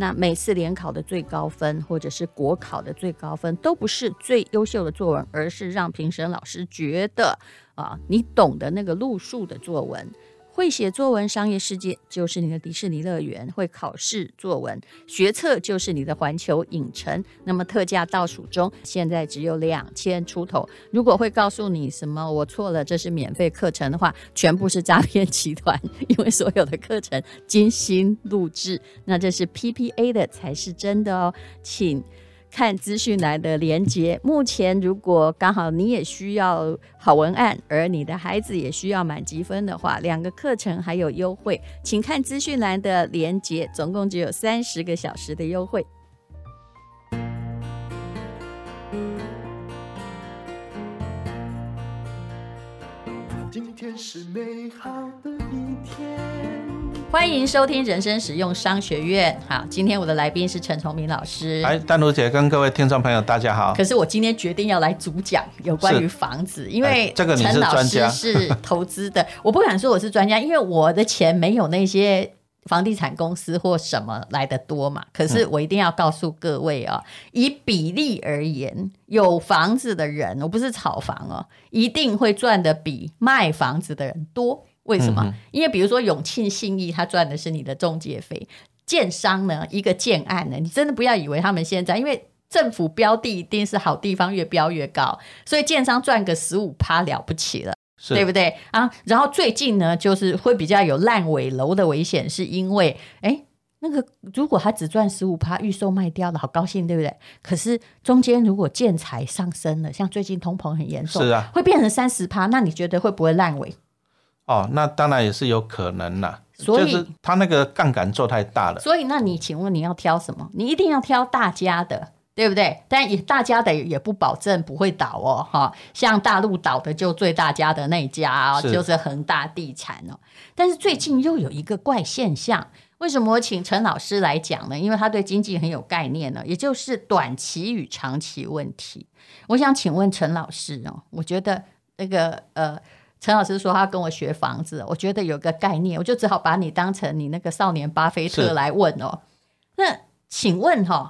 那每次联考的最高分，或者是国考的最高分，都不是最优秀的作文，而是让评审老师觉得啊，你懂得那个路数的作文。会写作文，商业世界就是你的迪士尼乐园；会考试作文，学测就是你的环球影城。那么特价倒数中，现在只有两千出头。如果会告诉你什么我错了，这是免费课程的话，全部是诈骗集团，因为所有的课程精心录制，那这是 PPA 的才是真的哦，请。看资讯栏的连接。目前，如果刚好你也需要好文案，而你的孩子也需要满级分的话，两个课程还有优惠，请看资讯栏的连接。总共只有三十个小时的优惠。今天是美好的一天。欢迎收听人生实用商学院。好，今天我的来宾是陈崇明老师。哎，丹如姐跟各位听众朋友，大家好。可是我今天决定要来主讲有关于房子，因为这个陈老师是投资的，我不敢说我是专家，因为我的钱没有那些房地产公司或什么来的多嘛。可是我一定要告诉各位啊、哦，以比例而言，有房子的人，我不是炒房哦，一定会赚的比卖房子的人多。为什么？嗯、因为比如说永庆信义，他赚的是你的中介费；建商呢，一个建案呢，你真的不要以为他们现在，因为政府标的一定是好地方，越标越高，所以建商赚个十五趴了不起了，对不对啊？然后最近呢，就是会比较有烂尾楼的危险，是因为哎，那个如果他只赚十五趴，预售卖掉了，好高兴，对不对？可是中间如果建材上升了，像最近通膨很严重，是啊，会变成三十趴，那你觉得会不会烂尾？哦，那当然也是有可能啦，所以就是他那个杠杆做太大了。所以，那你请问你要挑什么？你一定要挑大家的，对不对？但也大家的也不保证不会倒哦，哈。像大陆倒的就最大家的那家哦，是就是恒大地产哦。但是最近又有一个怪现象，为什么我请陈老师来讲呢？因为他对经济很有概念呢，也就是短期与长期问题。我想请问陈老师哦，我觉得那个呃。陈老师说他跟我学房子，我觉得有个概念，我就只好把你当成你那个少年巴菲特来问哦。那请问哈、哦，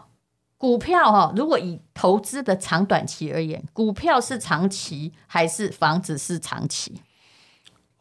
股票哈、哦，如果以投资的长短期而言，股票是长期还是房子是长期？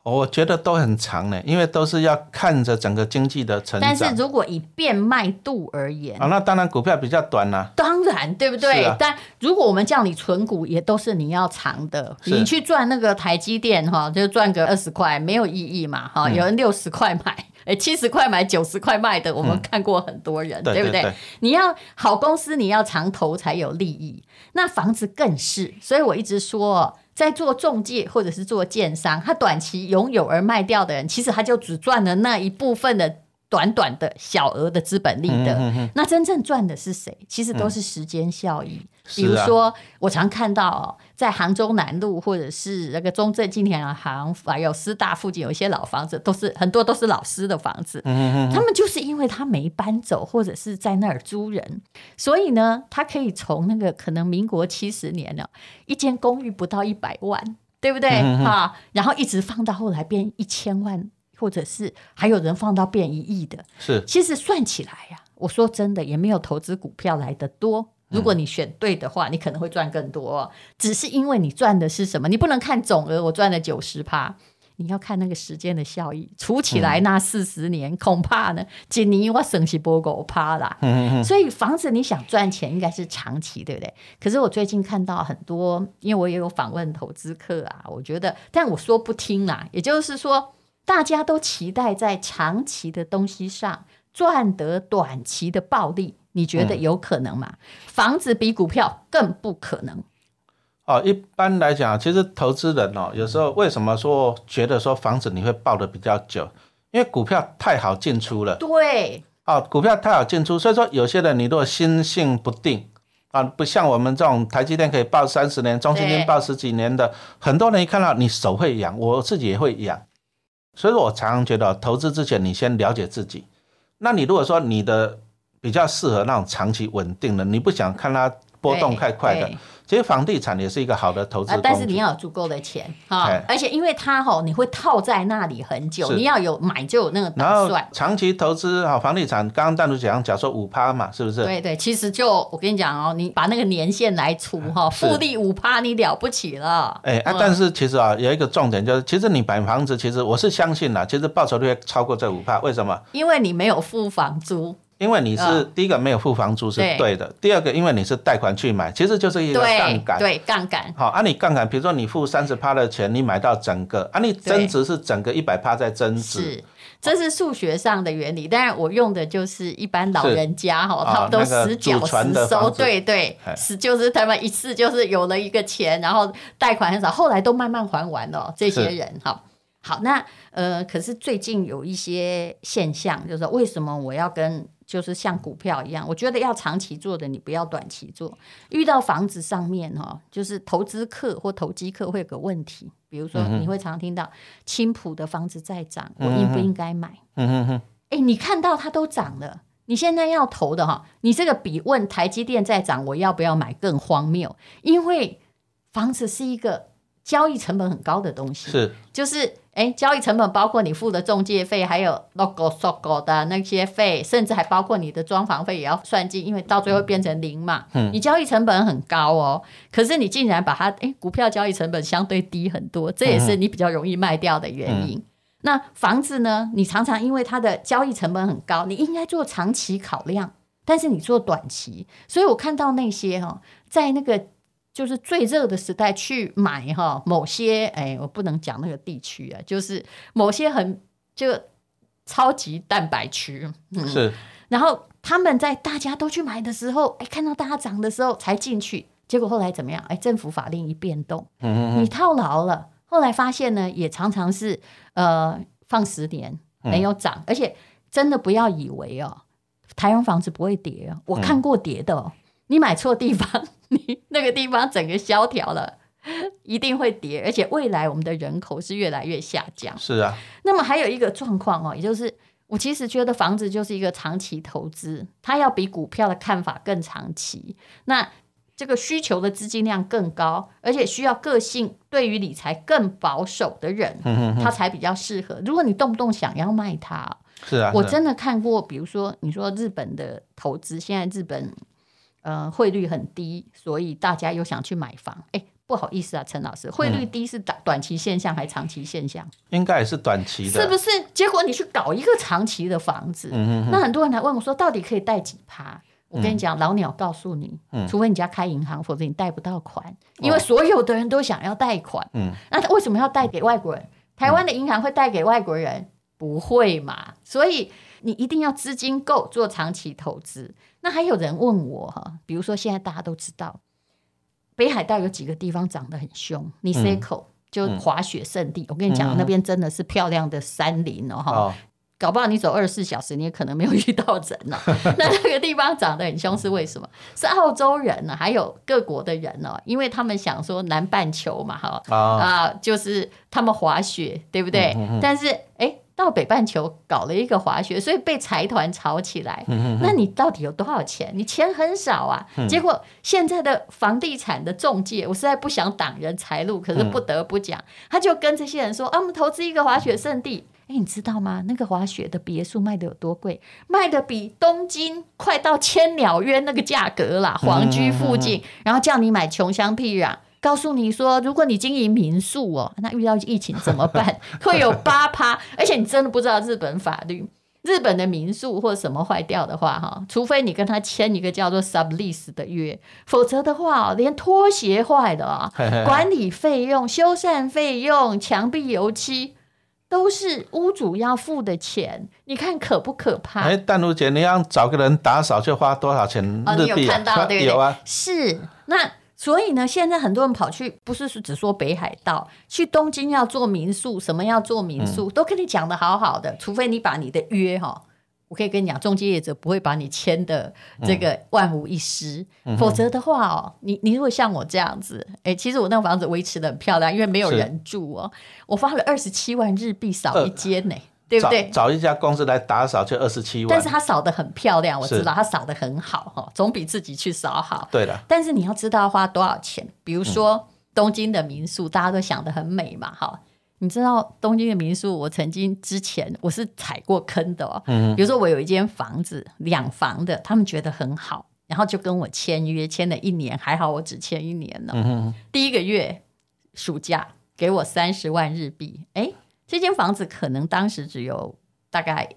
我觉得都很长呢，因为都是要看着整个经济的成长。但是如果以变卖度而言，啊，那当然股票比较短啦、啊。当然，对不对？啊、但如果我们叫你存股，也都是你要长的。你去赚那个台积电哈，就赚个二十块，没有意义嘛。哈，有人六十块买，哎、嗯，七十块买，九十块卖的，我们看过很多人，嗯、对不对？对对对，你要好公司，你要长投才有利益。那房子更是，所以我一直说。在做中介或者是做建商，他短期拥有而卖掉的人，其实他就只赚了那一部分的短短的小额的资本利得。嗯、哼哼，那真正赚的是谁？其实都是时间效益。嗯比如说，啊、我常看到哦，在杭州南路或者是那个中正纪念堂，还有师大附近有一些老房子，都是很多都是老师的房子。嗯哼哼，他们就是因为他没搬走，或者是在那儿租人，所以呢，他可以从那个可能民国七十年了，一间公寓不到一百万，对不对？哈、然后一直放到后来变一千万。或者是还有人放到变一亿的。是，其实算起来呀、啊，我说真的，也没有投资股票来的多。如果你选对的话，你可能会赚更多、哦。只是因为你赚的是什么？你不能看总额，我赚了九十趴。你要看那个时间的效益，除起来那四十年，嗯、恐怕呢，今年我省起波够趴啦。嗯嗯，所以房子你想赚钱，应该是长期，对不对？可是我最近看到很多，因为我也有访问投资客啊，我觉得，但我说不听啦。也就是说，大家都期待在长期的东西上赚得短期的暴利，你觉得有可能吗？嗯、房子比股票更不可能。哦，一般来讲，其实投资人哦，有时候为什么说觉得说房子你会抱得比较久？因为股票太好进出了。对。哦，股票太好进出，所以说有些人你如果心性不定啊，不像我们这种台积电可以抱三十年，中芯金抱十几年的，很多人一看到你手会痒，我自己也会痒。所以说我常常觉得，投资之前你先了解自己。那你如果说你的比较适合那种长期稳定的，你不想看它波动太快的。其实房地产也是一个好的投资、啊，但是你要有足够的钱哈，而且因为它哈，你会套在那里很久，你要有买就有那个打算。长期投资哈，房地产刚刚单独讲，假如说五趴嘛，是不是？对对，其实就我跟你讲哦，你把那个年限来除哈，复利五趴你了不起了。哎啊，但是其实啊，有一个重点就是，其实你买房子，其实我是相信啦，其实报酬率会超过这五趴，为什么？因为你没有付房租。因为你是第一个没有付房租是对的，第二个因为你是贷款去买，其实就是一个杠杆。对，杠杆。好，啊，你杠杆，比如说你付三十趴的钱，你买到整个，啊，你增值是整个一百趴在增值。是，这是数学上的原理，当然我用的就是一般老人家哈，他们都实缴实收，对对，是就是他们一次就是有了一个钱，然后贷款很少，后来都慢慢还完了。这些人哈，好，那呃，可是最近有一些现象，就是说为什么我要跟就是像股票一样，我觉得要长期做的，你不要短期做。遇到房子上面哈，就是投资客或投机客会有个问题，比如说你会常听到青浦的房子在涨，我应不应该买？嗯哼哼。哎，你看到它都涨了，你现在要投的哈，你这个比问台积电在涨，我要不要买更荒谬？因为房子是一个交易成本很高的东西，是就是。哎，交易成本包括你付的中介费，还有 logo、sogo 的那些费，甚至还包括你的装潢费也要算进，因为到最后变成零嘛。嗯，你交易成本很高哦，可是你竟然把它，哎，股票交易成本相对低很多，这也是你比较容易卖掉的原因。嗯，那房子呢？你常常因为它的交易成本很高，你应该做长期考量，但是你做短期，所以我看到那些哈，在那个。就是最热的时代去买哈，某些哎，我不能讲那个地区啊，就是某些很就超级蛋白区，嗯，是。然后他们在大家都去买的时候，哎，看到大家涨的时候才进去，结果后来怎么样？哎，政府法令一变动，嗯，你套牢了。后来发现呢，也常常是呃放十年没有涨，而且真的不要以为哦，台湾房子不会跌哦，我看过跌的哦。你买错地方，你那个地方整个萧条了，一定会跌，而且未来我们的人口是越来越下降。是啊，那么还有一个状况哦，也就是我其实觉得房子就是一个长期投资，它要比股票的看法更长期。那这个需求的资金量更高，而且需要个性对于理财更保守的人，他才比较适合。如果你动不动想要卖它，是啊，我真的看过，比如说你说日本的投资，现在日本。呃，汇率很低，所以大家又想去买房。哎，不好意思啊，陈老师，汇率低是短短期现象还是长期现象？应该也是短期的，是不是？结果你去搞一个长期的房子，嗯、哼哼，那很多人来问我说，到底可以贷几趴？我跟你讲，嗯、老鸟告诉你，嗯、除非你家开银行，否则你贷不到款，因为所有的人都想要贷款。嗯，那他为什么要贷给外国人？台湾的银行会贷给外国人？嗯、不会嘛？所以你一定要资金够做长期投资。那还有人问我哈，比如说现在大家都知道北海道有几个地方涨得很凶，尼西口就滑雪胜地。嗯、我跟你讲，嗯、那边真的是漂亮的山林哦哈，哦搞不好你走二十四小时你也可能没有遇到人哦。那那个地方涨得很凶是为什么？是澳洲人呢、啊，还有各国的人啊，因为他们想说南半球嘛哈啊、就是他们滑雪对不对？嗯嗯嗯、但是哎。到北半球搞了一个滑雪，所以被财团炒起来。那你到底有多少钱？你钱很少啊。嗯、结果现在的房地产的中介，我实在不想挡人财路，可是不得不讲，嗯、他就跟这些人说：“啊，我们投资一个滑雪圣地。哎，你知道吗？那个滑雪的别墅卖的有多贵？卖的比东京快到千鸟渊那个价格啦，皇居附近，然后叫你买穷乡僻壤，告诉你说，如果你经营民宿哦，那遇到疫情怎么办？会有八趴，而且你真的不知道日本法律。日本的民宿或什么坏掉的话，哈，除非你跟他签一个叫做 sublease 的约，否则的话，连拖鞋坏了，管理费用、修缮费用、墙壁油漆，都是屋主要付的钱。你看可不可怕？哎，淡如姐，你要找个人打扫，就花多少钱日币？哦，你有看到 对不对？有啊，是那。所以呢，现在很多人跑去，不是只说北海道，去东京要做民宿，什么要做民宿，嗯、都跟你讲的好好的，除非你把你的约哈，我可以跟你讲，中介业者不会把你签的这个万无一失，嗯、否则的话哦，你你如果像我这样子，哎，其实我那个房子维持的很漂亮，因为没有人住哦，我花了二十七万日币扫一间呢。呃对不对？找一家公司来打扫就二十七万，但是他扫得很漂亮，我知道他扫得很好哈，总比自己去扫好。对的。但是你要知道要花多少钱，比如说东京的民宿，大家都想得很美嘛，哈。你知道东京的民宿，我曾经之前我是踩过坑的哦。嗯。比如说我有一间房子两房的，他们觉得很好，然后就跟我签约，签了一年，还好我只签一年呢。嗯。第一个月暑假给我三十万日币，哎。这间房子可能当时只有大概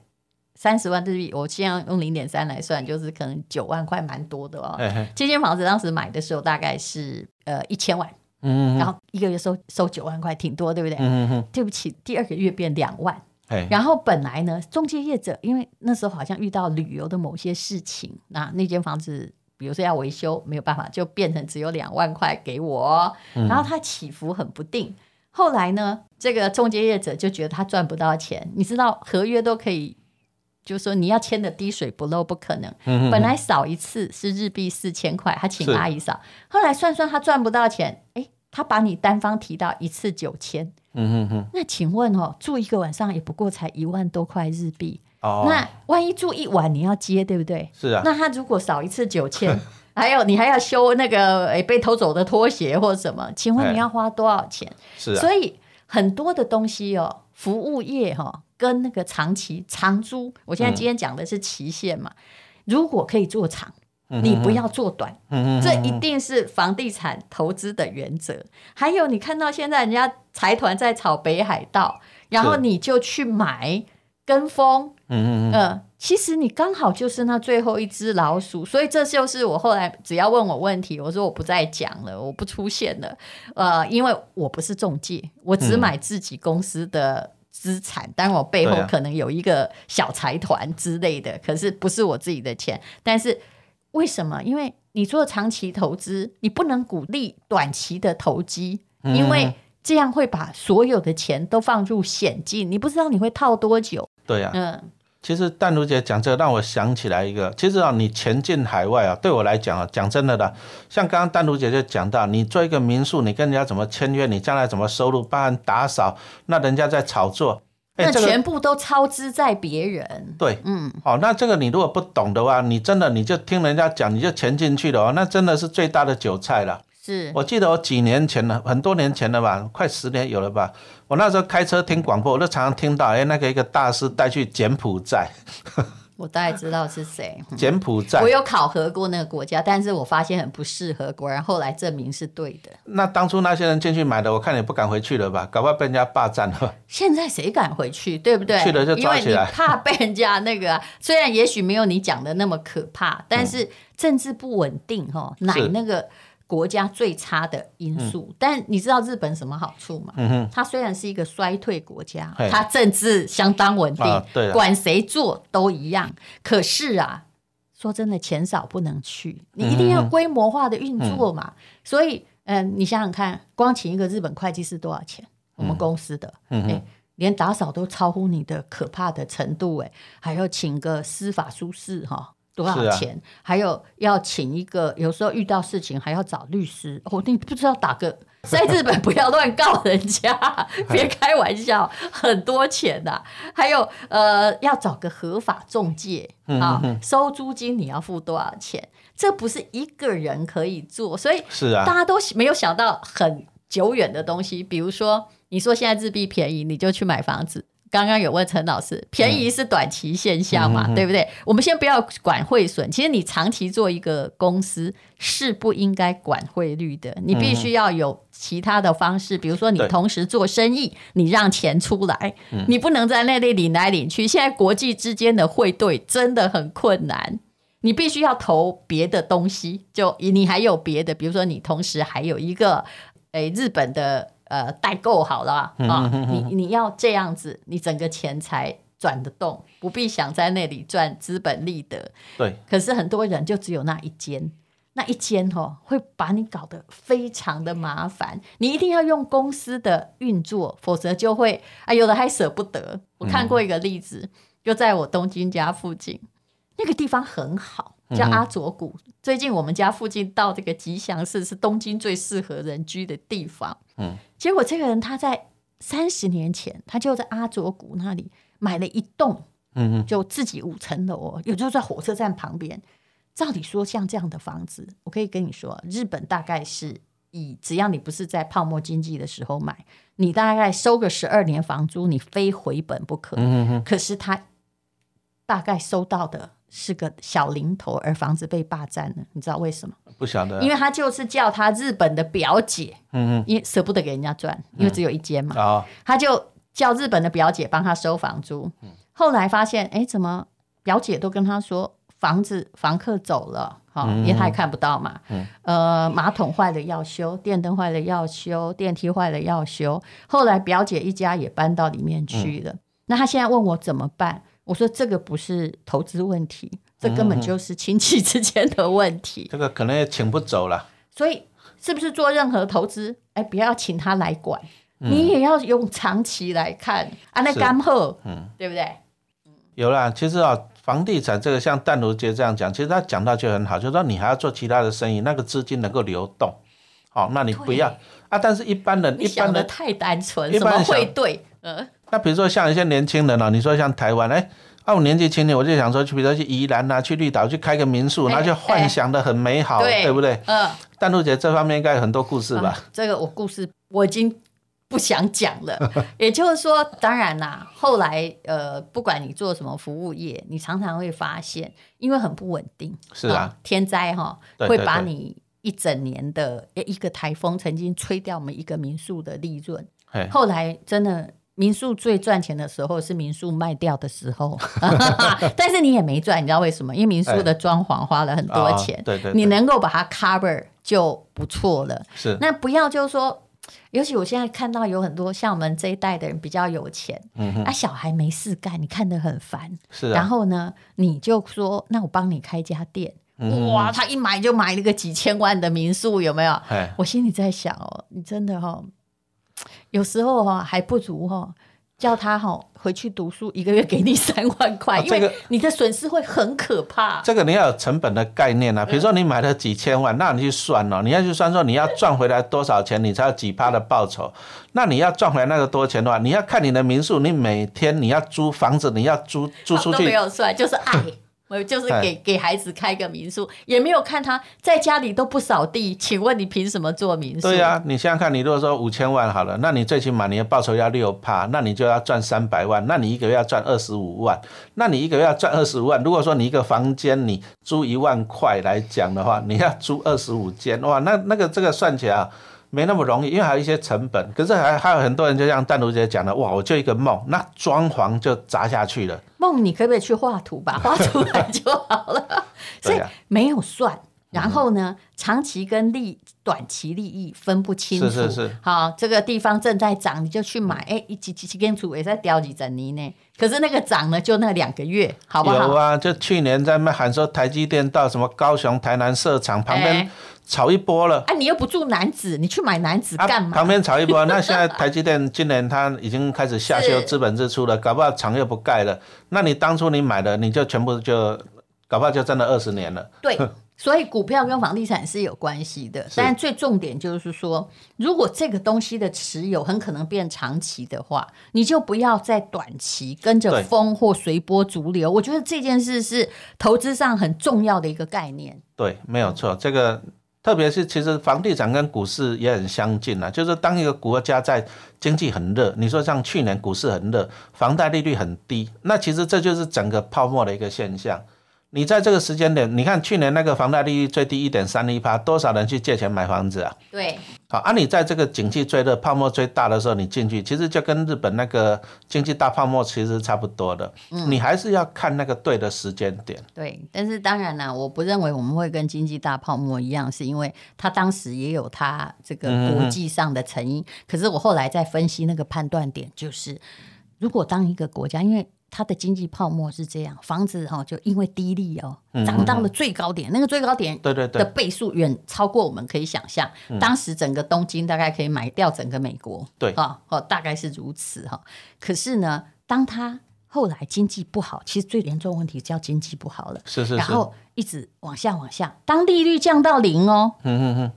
三十万日币，我现在用零点三来算，就是可能九万块，蛮多的哦。嘿嘿，这间房子当时买的时候大概是呃一千万，嗯，然后一个月收收九万块，挺多，对不对？嗯嗯，对不起，第二个月变两万，然后本来呢，中介业者因为那时候好像遇到旅游的某些事情，那那间房子比如说要维修，没有办法，就变成只有两万块给我，然后它起伏很不定。后来呢，这个中介业者就觉得他赚不到钱。你知道合约都可以，就是说你要签的滴水不漏，不可能。本来扫一次是日币四千块，他请阿姨扫。是后来算算他赚不到钱，哎，他把你单方提到一次九千。嗯哼哼。那请问哦，住一个晚上也不过才一万多块日币。哦。那万一住一晚你要接，对不对？是啊。那他如果扫一次九千。还有，你还要修那个诶被偷走的拖鞋或者什么？请问你要花多少钱？是啊，所以很多的东西哦，服务业哈、哦，跟那个长期长租，我现在今天讲的是期限嘛。嗯、如果可以做长，你不要做短，这一定是房地产投资的原则。还有，你看到现在人家财团在炒北海道，然后你就去买跟风，嗯嗯嗯。其实你刚好就是那最后一只老鼠，所以这就是我后来只要问我问题，我说我不再讲了，我不出现了，呃，因为我不是中介，我只买自己公司的资产，当然、嗯、我背后可能有一个小财团之类的，啊、可是不是我自己的钱。但是为什么？因为你做长期投资，你不能鼓励短期的投机，嗯、因为这样会把所有的钱都放入险境，你不知道你会套多久。对呀、啊，嗯。其实淡如姐讲这个让我想起来一个，其实啊，你前进海外啊，对我来讲啊，讲真的的，像刚刚淡如姐就讲到，你做一个民宿，你跟人家怎么签约，你将来怎么收入，帮人打扫，那人家在炒作，那全部都操之在别人。对，嗯，好，那这个你如果不懂的话，你真的你就听人家讲，你就潜进去了哦，那真的是最大的韭菜了。是我记得我几年前了，很多年前了吧，快十年有了吧。我那时候开车听广播，我就常常听到，哎，那个一个大师带去柬埔寨。我大概知道是谁。柬埔寨。我有考核过那个国家，但是我发现很不适合，果然后来证明是对的。那当初那些人进去买的，我看也不敢回去了吧？搞不好被人家霸占了。现在谁敢回去？对不对？去了就抓起来。怕被人家那个、啊，虽然也许没有你讲的那么可怕，但是政治不稳定哈，乃那个。国家最差的因素，嗯、但你知道日本什么好处吗？嗯、哼它虽然是一个衰退国家，它政治相当稳定，啊、管谁做都一样。可是啊，说真的，钱少不能去，你一定要规模化的运作嘛。嗯、所以，嗯，你想想看，光请一个日本会计师多少钱？我们公司的，嗯连打扫都超乎你的可怕的程度，哎，还要请个司法书士哈。多少钱？啊、还有要请一个，有时候遇到事情还要找律师。哦，你不知道打个 在日本不要乱告人家，别开玩笑，很多钱的、啊。还有呃，要找个合法中介啊，收租金你要付多少钱？这不是一个人可以做，所以是啊，大家都没有想到很久远的东西。比如说，你说现在日币便宜，你就去买房子。刚刚有问陈老师，便宜是短期现象嘛，嗯、对不对？我们先不要管汇损，其实你长期做一个公司是不应该管汇率的，你必须要有其他的方式，比如说你同时做生意，你让钱出来，你不能在那里领来领去。现在国际之间的汇兑真的很困难，你必须要投别的东西，就你还有别的，比如说你同时还有一个，诶，日本的。呃，代购好了啊，哦、你你要这样子，你整个钱才转得动，不必想在那里赚资本利得。对。可是很多人就只有那一间，那一间哦，会把你搞得非常的麻烦。你一定要用公司的运作，否则就会啊，有的还舍不得。我看过一个例子，嗯、就在我东京家附近，那个地方很好。叫阿佐谷，嗯、最近我们家附近到这个吉祥寺是东京最适合人居的地方。嗯，结果这个人他在三十年前，他就在阿佐谷那里买了一栋，嗯，就自己五层楼哦，也就在火车站旁边。照理说，像这样的房子，我可以跟你说，日本大概是以只要你不是在泡沫经济的时候买，你大概收个十二年房租，你非回本不可。嗯哼，可是他大概收到的。是个小零头，而房子被霸占了，你知道为什么？不晓得，因为他就是叫他日本的表姐，嗯嗯，因为舍不得给人家赚，因为只有一间嘛，嗯、他就叫日本的表姐帮他收房租。嗯、后来发现，哎，怎么表姐都跟他说房子房客走了，哈、嗯，因为他也看不到嘛，嗯、呃，马桶坏了要修，电灯坏了要修，电梯坏了要修。后来表姐一家也搬到里面去了，嗯、那他现在问我怎么办？我说这个不是投资问题，这根本就是亲戚之间的问题。这个可能也请不走了。所以是不是做任何投资，哎，不要请他来管，嗯、你也要用长期来看啊，那干货，嗯，对不对？有啦，其实啊，房地产这个像淡如姐这样讲，其实他讲到就很好，就是说你还要做其他的生意，那个资金能够流动，好，那你不要啊。但是一般人，一般人太单纯，什么会对？嗯。那比如说像一些年轻人啊，你说像台湾，哎，啊我年纪轻点，我就想说去，比如说去宜兰啊，去绿岛去开个民宿，那就幻想的很美好，对不对？嗯。淡如姐这方面应该有很多故事吧？这个我故事我已经不想讲了。也就是说，当然啦，后来呃，不管你做什么服务业，你常常会发现，因为很不稳定，是啊，天灾哈会把你一整年的一个台风曾经吹掉我们一个民宿的利润。后来真的。民宿最赚钱的时候是民宿卖掉的时候，但是你也没赚，你知道为什么？因为民宿的装潢花了很多钱，欸哦、对对对，你能够把它 cover 就不错了。是，那不要就是说，尤其我现在看到有很多像我们这一代的人比较有钱，嗯哼，啊，小孩没事干，你看得很烦，是、啊，然后呢，你就说，那我帮你开家店，嗯、哇，他一买就买了个几千万的民宿，有没有？嘿我心里在想哦，你真的哈、哦。有时候哈还不如哈叫他哈回去读书，一个月给你三万块，因为你的损失会很可怕。这个你要有成本的概念啊，比如说你买了几千万，那你去算哦，你要去算说你要赚回来多少钱，你才有几趴的报酬。那你要赚回来那个多钱的话，你要看你的民宿，你每天你要租房子，你要租租出去都没有算，就是爱。我就是给给孩子开个民宿，也没有看他在家里都不扫地，请问你凭什么做民宿？对呀、啊，你想想看，你如果说五千万好了，那你最起码你的报酬要六趴，那你就要赚三百万，那你一个月要赚二十五万，那你一个月要赚二十五万，如果说你一个房间你租一万块来讲的话，你要租二十五间，哇，那那个这个算起来啊。没那么容易，因为还有一些成本。可是还还有很多人，就像淡如姐讲的，哇，我就一个梦，那装潢就砸下去了。梦，你可不可以去画图吧？画出来就好了。所以没有算，然后呢，长期跟利短期利益分不清楚。是是是。好，这个地方正在涨，你就去买。哎，一几几几间厝也在掉几整年呢？可是那个涨呢，就那两个月，好不好？有啊，就去年在那喊说台积电到什么高雄、台南设厂旁边。炒一波了，哎、啊，你又不住男子，你去买男子干嘛？啊、旁边炒一波，那现在台积电今年它已经开始下修资本支出了，搞不好厂又不盖了。那你当初你买的，你就全部就搞不好就真的二十年了。对，所以股票跟房地产是有关系的，但最重点就是说，如果这个东西的持有很可能变长期的话，你就不要在短期跟着风或随波逐流。我觉得这件事是投资上很重要的一个概念。对，没有错，这个。特别是其实房地产跟股市也很相近啊，就是当一个国家在经济很热，你说像去年股市很热，房贷利率很低，那其实这就是整个泡沫的一个现象。你在这个时间点，你看去年那个房贷利率最低一点三一趴，多少人去借钱买房子啊？对，好，啊，你在这个景气最热、泡沫最大的时候，你进去，其实就跟日本那个经济大泡沫其实差不多的。嗯，你还是要看那个对的时间点。对，但是当然啦，我不认为我们会跟经济大泡沫一样，是因为它当时也有它这个国际上的成因。嗯、可是我后来在分析那个判断点，就是如果当一个国家，因为它的经济泡沫是这样，房子哈就因为低利哦，涨到了最高点，嗯、那个最高点对对的倍数远超过我们可以想象。嗯、当时整个东京大概可以买掉整个美国，对哈哦，大概是如此哈。可是呢，当它后来经济不好，其实最严重问题叫经济不好了，是是是，然后一直往下往下，当利率降到零哦，嗯嗯嗯。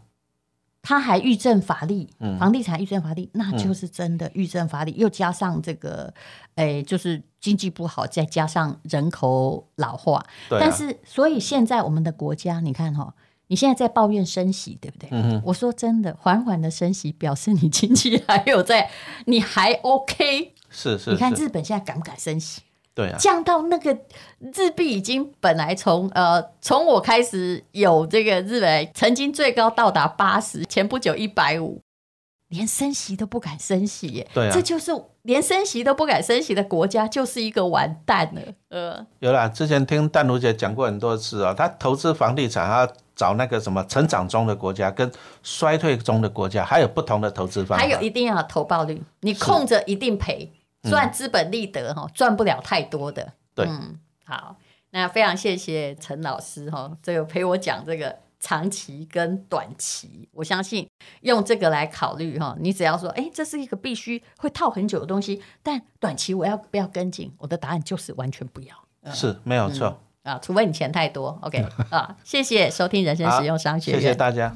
他还预证乏力，房地产预证乏力，嗯、那就是真的预证乏力，嗯、又加上这个，哎，就是经济不好，再加上人口老化。啊、但是，所以现在我们的国家，你看哈、哦，你现在在抱怨升息，对不对？我说真的，缓缓的升息，表示你经济还有在，你还 OK。是，是是。你看日本现在敢不敢升息？对啊，降到那个日币已经本来从呃从我开始有这个日本曾经最高到达八十，前不久一百五，连升息都不敢升息耶。对啊，这就是连升息都不敢升息的国家，就是一个完蛋了。呃，有啦，之前听淡如姐讲过很多次啊、哦，他投资房地产，他找那个什么成长中的国家跟衰退中的国家，还有不同的投资方法，还有一定要投报率，你空着一定赔。赚资本利得哈，赚不了太多的。对，嗯，好，那非常谢谢陈老师哈，这个陪我讲这个长期跟短期，我相信用这个来考虑哈，你只要说，哎，这是一个必须会套很久的东西，但短期我要不要跟进？我的答案就是完全不要，是没有错啊，除非你钱太多。OK 啊，谢谢收听人生实用商学院，谢谢大家。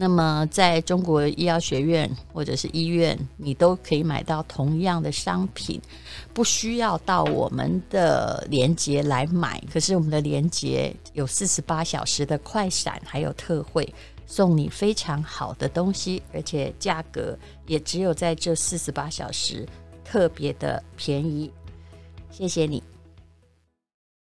那么，在中国医药学院或者是医院，你都可以买到同样的商品，不需要到我们的连接来买。可是我们的连接有四十八小时的快闪，还有特惠，送你非常好的东西，而且价格也只有在这四十八小时特别的便宜。谢谢你。